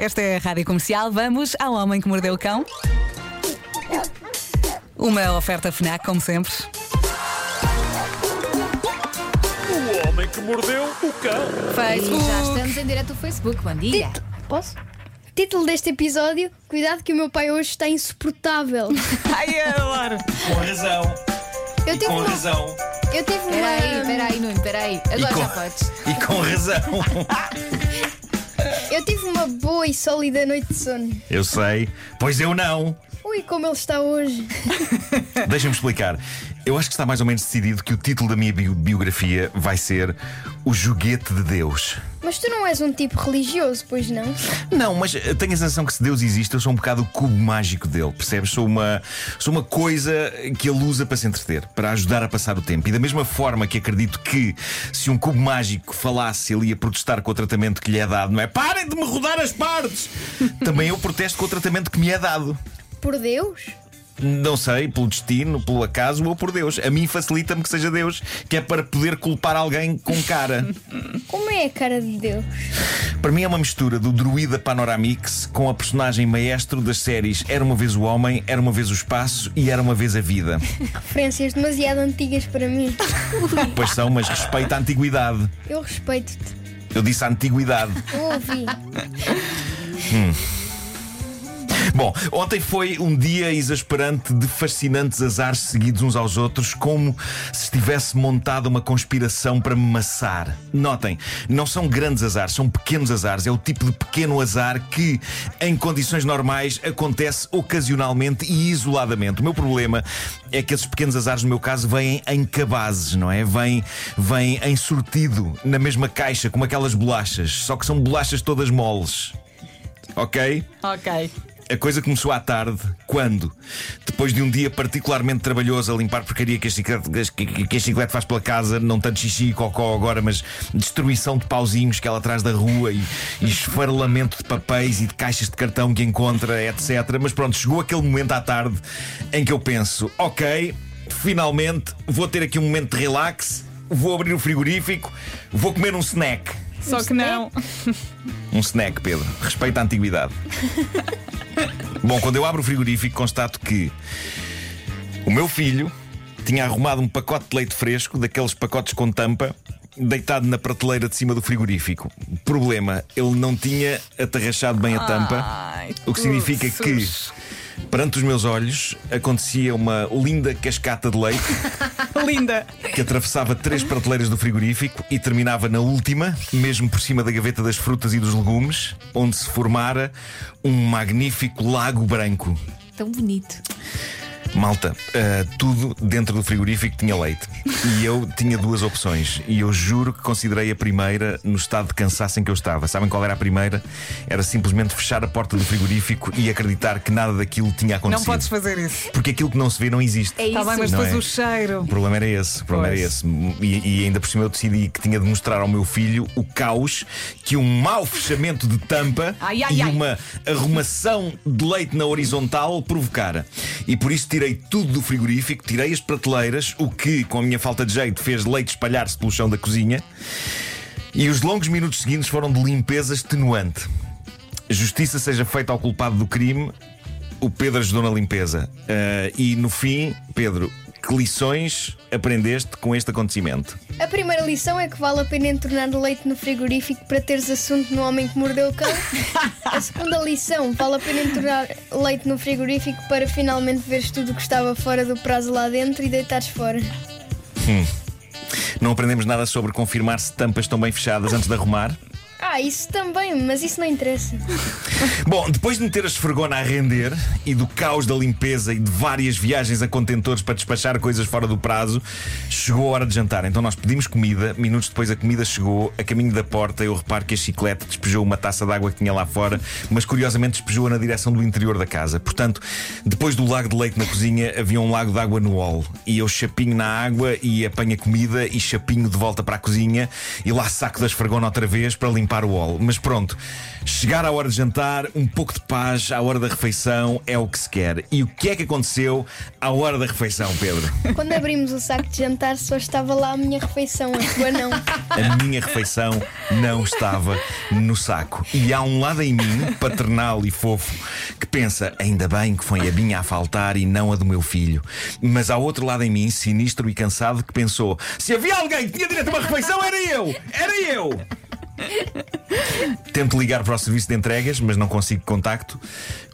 Esta é a Rádio Comercial. Vamos ao Homem que Mordeu o Cão. Uma oferta FNAC, como sempre. O homem que mordeu o cão. E Facebook. já estamos em direto no Facebook. Bom dia. Tito- Posso? Título deste episódio: Cuidado que o meu pai hoje está insuportável. Ai, adoro. Com razão. Eu tive Com uma. razão. Eu tive uma. Espera aí, espera aí, Nuno, espera aí. Agora com- já podes. E com razão. Eu tive uma boa e sólida noite de sono. Eu sei. Pois eu não. Ui, como ele está hoje. Deixa-me explicar. Eu acho que está mais ou menos decidido que o título da minha bio- biografia vai ser O Joguete de Deus. Mas tu não és um tipo religioso, pois não? Não, mas eu tenho a sensação que se Deus existe, eu sou um bocado o cubo mágico dele, percebes? Sou uma, sou uma coisa que ele usa para se entreter, para ajudar a passar o tempo. E da mesma forma que acredito que se um cubo mágico falasse, ele ia protestar com o tratamento que lhe é dado, não é? Parem de me rodar as partes! Também eu protesto com o tratamento que me é dado. Por Deus? Não sei, pelo destino, pelo acaso ou por Deus. A mim facilita-me que seja Deus, que é para poder culpar alguém com cara. Como é a cara de Deus? Para mim é uma mistura do druida Panoramix com a personagem maestro das séries Era uma vez o Homem, Era uma vez o Espaço e Era uma vez a Vida. Referências demasiado antigas para mim. Pois são, mas respeita a antiguidade. Eu respeito-te. Eu disse a antiguidade. Eu ouvi. Bom, ontem foi um dia exasperante de fascinantes azares seguidos uns aos outros, como se estivesse montada uma conspiração para me maçar. Notem, não são grandes azares, são pequenos azares. É o tipo de pequeno azar que, em condições normais, acontece ocasionalmente e isoladamente. O meu problema é que esses pequenos azares, no meu caso, vêm em cabazes, não é? Vêm, vêm em sortido, na mesma caixa, como aquelas bolachas, só que são bolachas todas moles. Ok? Ok. A coisa começou à tarde, quando, depois de um dia particularmente trabalhoso a limpar porcaria que a chiclete, que, a chiclete faz pela casa, não tanto xixi e cocó agora, mas destruição de pauzinhos que ela traz da rua e, e esfarelamento de papéis e de caixas de cartão que encontra, etc. Mas pronto, chegou aquele momento à tarde em que eu penso: ok, finalmente vou ter aqui um momento de relax, vou abrir o frigorífico, vou comer um snack. Só que não. Um snack, Pedro. Respeita a antiguidade. Bom, quando eu abro o frigorífico, constato que o meu filho tinha arrumado um pacote de leite fresco, daqueles pacotes com tampa, deitado na prateleira de cima do frigorífico. Problema, ele não tinha atarrachado bem a tampa, Ai, o que significa que, perante os meus olhos, acontecia uma linda cascata de leite Linda. que atravessava três prateleiras do frigorífico e terminava na última, mesmo por cima da gaveta das frutas e dos legumes, onde se formara um magnífico lago branco. Tão bonito. Malta, ah, tudo dentro do frigorífico tinha leite. E eu tinha duas opções. E eu juro que considerei a primeira no estado de cansaço em que eu estava. Sabem qual era a primeira? Era simplesmente fechar a porta do frigorífico e acreditar que nada daquilo tinha acontecido. Não podes fazer isso. Porque aquilo que não se vê não existe. É Está isso. bem, mas Não depois é? o cheiro. O problema era esse, o problema era esse. E, e ainda por cima eu decidi que tinha de mostrar ao meu filho o caos que um mau fechamento de tampa Ai, ai, e ai. uma arrumação de leite na horizontal provocara. E por isso tirei tudo do frigorífico, tirei as prateleiras, o que, com a minha falta de jeito, fez leite espalhar-se pelo chão da cozinha. E os longos minutos seguintes foram de limpeza extenuante. Justiça seja feita ao culpado do crime, o Pedro ajudou na limpeza. Ah, e no fim, Pedro, que lições aprendeste com este acontecimento? A primeira lição é que vale a pena entornar leite no frigorífico para teres assunto no homem que mordeu o cão. A segunda lição, vale a pena entornar leite no frigorífico para finalmente veres tudo o que estava fora do prazo lá dentro e deitares fora. Não aprendemos nada sobre confirmar se tampas estão bem fechadas antes de arrumar? Ah, isso também, mas isso não interessa. Bom, depois de meter a esfregona a render e do caos da limpeza e de várias viagens a contentores para despachar coisas fora do prazo, chegou a hora de jantar. Então nós pedimos comida, minutos depois a comida chegou, a caminho da porta eu reparo que a chiclete despejou uma taça de água que tinha lá fora, mas curiosamente despejou-a na direção do interior da casa. Portanto, depois do lago de leite na cozinha, havia um lago de água no hall. E eu chapinho na água e apanho a comida e chapinho de volta para a cozinha e lá saco da esfregona outra vez para limpar Mas pronto, chegar à hora de jantar, um pouco de paz à hora da refeição é o que se quer. E o que é que aconteceu à hora da refeição, Pedro? Quando abrimos o saco de jantar, só estava lá a minha refeição, a tua não. A minha refeição não estava no saco. E há um lado em mim, paternal e fofo, que pensa: ainda bem que foi a minha a faltar e não a do meu filho. Mas há outro lado em mim, sinistro e cansado, que pensou: se havia alguém que tinha direito a uma refeição, era eu! Era eu! Tento ligar para o serviço de entregas, mas não consigo contacto.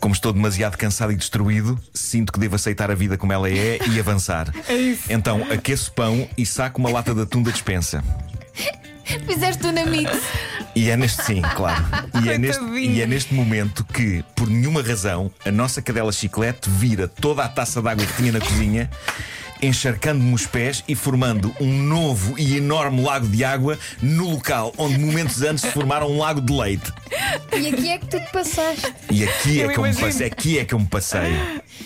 Como estou demasiado cansado e destruído, sinto que devo aceitar a vida como ela é e avançar. É isso. Então aqueço pão e saco uma lata de atum da despensa. Fizeste tu na mix. E é neste sim, claro. E é, neste, e é neste momento que, por nenhuma razão, a nossa cadela chiclete vira toda a taça de água que tinha na cozinha, encharcando-me os pés e formando um novo e enorme lago de água no local onde momentos antes se formaram um lago de leite. E aqui é que tu te passaste. E aqui é Eu que eu me passei. Aqui é que eu me passei.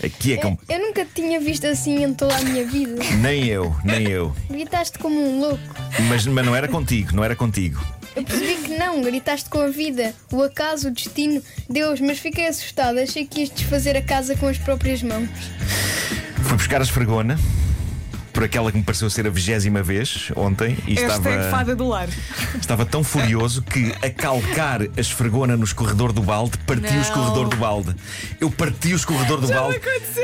Aqui é que eu me... Eu nunca te tinha visto assim em toda a minha vida. Nem eu, nem eu. Gritaste como um louco. Mas, mas não era contigo, não era contigo. Eu percebi que não, gritaste com a vida, o acaso, o destino, Deus, mas fiquei assustada. Achei que ias desfazer a casa com as próprias mãos. Fui buscar a esfregona. Por aquela que me pareceu ser a vigésima vez ontem e Esta estava. é fada do lar. Estava tão furioso que, a calcar a esfregona no escorredor do balde, parti o escorredor do balde. Eu parti o escorredor do Já balde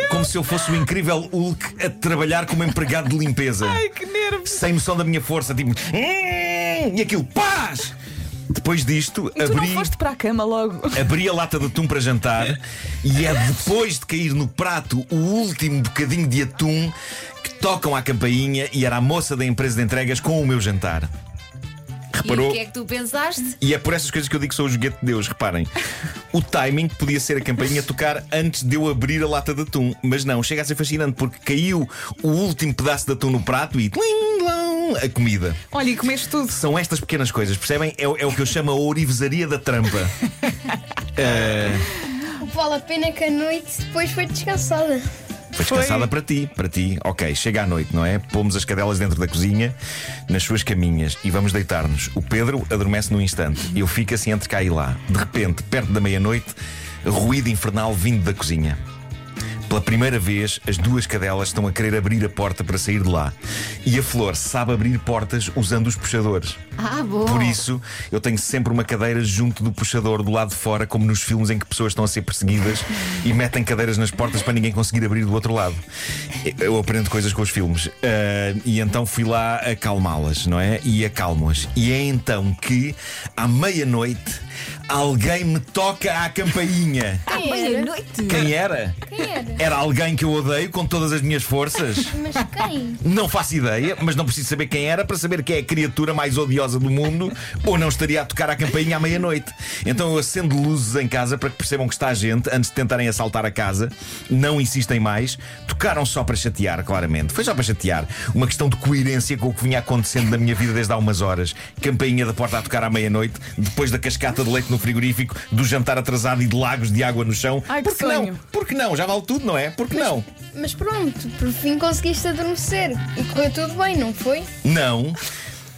como se eu fosse o incrível Hulk a trabalhar como empregado de limpeza. Ai, que nervos. Sem noção da minha força, tipo. "Hum", E aquilo, paz! Depois disto, E tu não abri. foste para a cama logo. Abri a lata de atum para jantar e é depois de cair no prato o último bocadinho de atum que tocam à campainha e era a moça da empresa de entregas com o meu jantar. E Reparou? o que é que tu pensaste? E é por essas coisas que eu digo que sou o joguete de Deus, reparem. O timing podia ser a campainha tocar antes de eu abrir a lata de atum, mas não, chega a ser fascinante porque caiu o último pedaço de atum no prato e a comida. Olha, e comeste tudo. São estas pequenas coisas, percebem? É, o- é o que eu chamo a ourivesaria da trampa. O que vale a pena que a noite depois foi descansada. Foi descansada para ti, para ti. Ok, chega à noite, não é? Pomos as cadelas dentro da cozinha, nas suas caminhas e vamos deitar-nos. O Pedro adormece num instante. Eu fico assim entre cá e lá. De repente, perto da meia-noite, ruído infernal vindo da cozinha. Pela primeira vez, as duas cadelas estão a querer abrir a porta para sair de lá. E a Flor sabe abrir portas usando os puxadores. Ah, bom. Por isso, eu tenho sempre uma cadeira junto do puxador do lado de fora, como nos filmes em que pessoas estão a ser perseguidas e metem cadeiras nas portas para ninguém conseguir abrir do outro lado. Eu aprendo coisas com os filmes. Ah, e então fui lá acalmá-las, não é? E acalmo-as. E é então que, à meia-noite, alguém me toca à campainha. À meia-noite. Quem era? Quem era? Era alguém que eu odeio com todas as minhas forças. Mas quem? Não faço ideia, mas não preciso saber quem era para saber que é a criatura mais odiosa do mundo ou não estaria a tocar a campainha à meia-noite. Então eu acendo luzes em casa para que percebam que está gente antes de tentarem assaltar a casa. Não insistem mais. Tocaram só para chatear, claramente. Foi só para chatear. Uma questão de coerência com o que vinha acontecendo na minha vida desde há umas horas. Campainha da porta a tocar à meia-noite, depois da cascata de leite no frigorífico, do jantar atrasado e de lagos de água no chão. Ai, que Por que não? sonho. Por que não? Já vale tudo, não é? Por que não? Mas pronto, por fim conseguiste adormecer. E correu tudo bem, não foi? Não.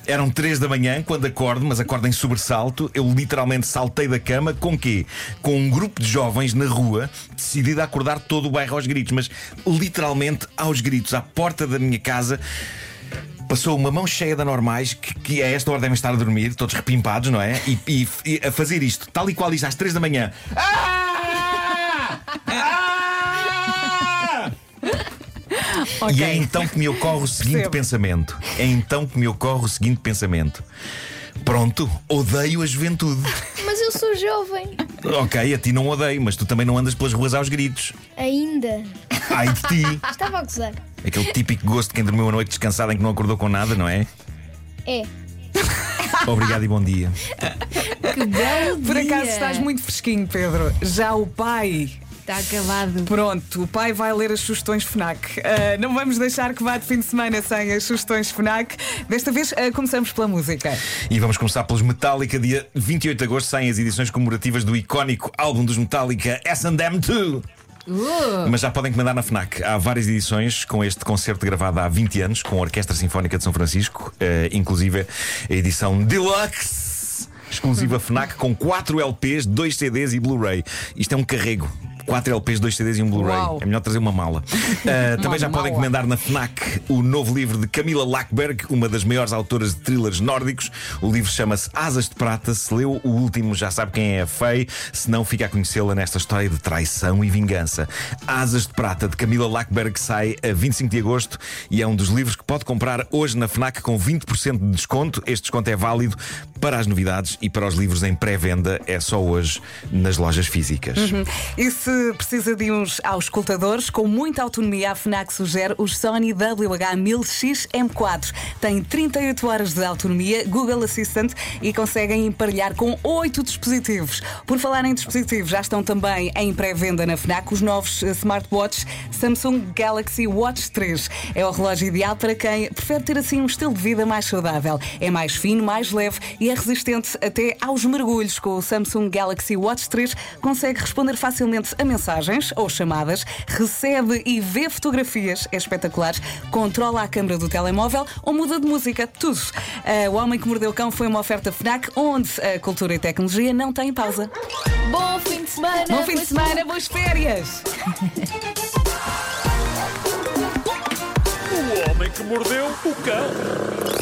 Eram três da manhã quando acordo, mas acordo em sobressalto. Eu literalmente saltei da cama com quê? Com um grupo de jovens na rua, decidido a acordar todo o bairro aos gritos, mas literalmente aos gritos, à porta da minha casa. Passou uma mão cheia de anormais que, que a esta hora devem estar a dormir, todos repimpados, não é? E, e- e a fazer isto, tal e qual isto, às três da manhã. Ah! Ah! Ok. E é então que me ocorre o seguinte Percebo. pensamento. É então que me ocorre o seguinte pensamento. Pronto, odeio a juventude. Mas eu sou jovem. ok, a ti não odeio, mas tu também não andas pelas ruas aos gritos. Ainda. Ai de ti. Estava a gozar. Aquele típico gosto de quem dormiu a noite descansada em que não acordou com nada, não é? É. Obrigado e bom dia. Que belo Por acaso estás muito fresquinho, Pedro. Já o pai. Está acabado. Pronto, o pai vai ler as sugestões FNAC. Ah, não vamos deixar que vá de fim de semana sem as sugestões FNAC. Desta vez ah, começamos pela música. E vamos começar pelos Metallica. Dia 28 de agosto saem as edições comemorativas do icónico álbum dos Metallica, SM 2. Uh, Mas já podem encomendar na FNAC. Há várias edições com este concerto gravado há 20 anos com a Orquestra Sinfónica de São Francisco, eh, inclusive a edição Deluxe. exclusiva Fnac com 4 LPs, 2 CDs e Blu-ray. Isto é um carrego. 4 LPs, 2 CDs e um Blu-ray. É melhor trazer uma mala. Uh, também já podem encomendar na Fnac o novo livro de Camila Lackberg, uma das maiores autoras de thrillers nórdicos. O livro chama-se Asas de Prata. Se leu o último, já sabe quem é a Fei. Se não, fica a conhecê-la nesta história de traição e vingança. Asas de Prata, de Camila Lackberg, sai a 25 de agosto e é um dos livros que pode comprar hoje na Fnac com 20% de desconto. Este desconto é válido para as novidades e para os livros em pré-venda. É só hoje nas lojas físicas. E se precisa de uns auscultadores com muita autonomia, a FNAC sugere os Sony WH-1000X M4. Tem 38 horas de autonomia, Google Assistant e conseguem emparelhar com 8 dispositivos. Por falar em dispositivos, já estão também em pré-venda na FNAC os novos eh, smartwatches Samsung Galaxy Watch 3. É o relógio ideal para quem prefere ter assim um estilo de vida mais saudável. É mais fino, mais leve e é resistente até aos mergulhos. Com o Samsung Galaxy Watch 3 consegue responder facilmente a mensagens ou chamadas, recebe e vê fotografias, é espetacular, controla a câmera do telemóvel ou muda de música, tudo. Ah, o Homem que Mordeu o Cão foi uma oferta FNAC onde a cultura e tecnologia não têm pausa. Bom fim de semana. Bom fim de semana, boas férias! O homem que mordeu o cão.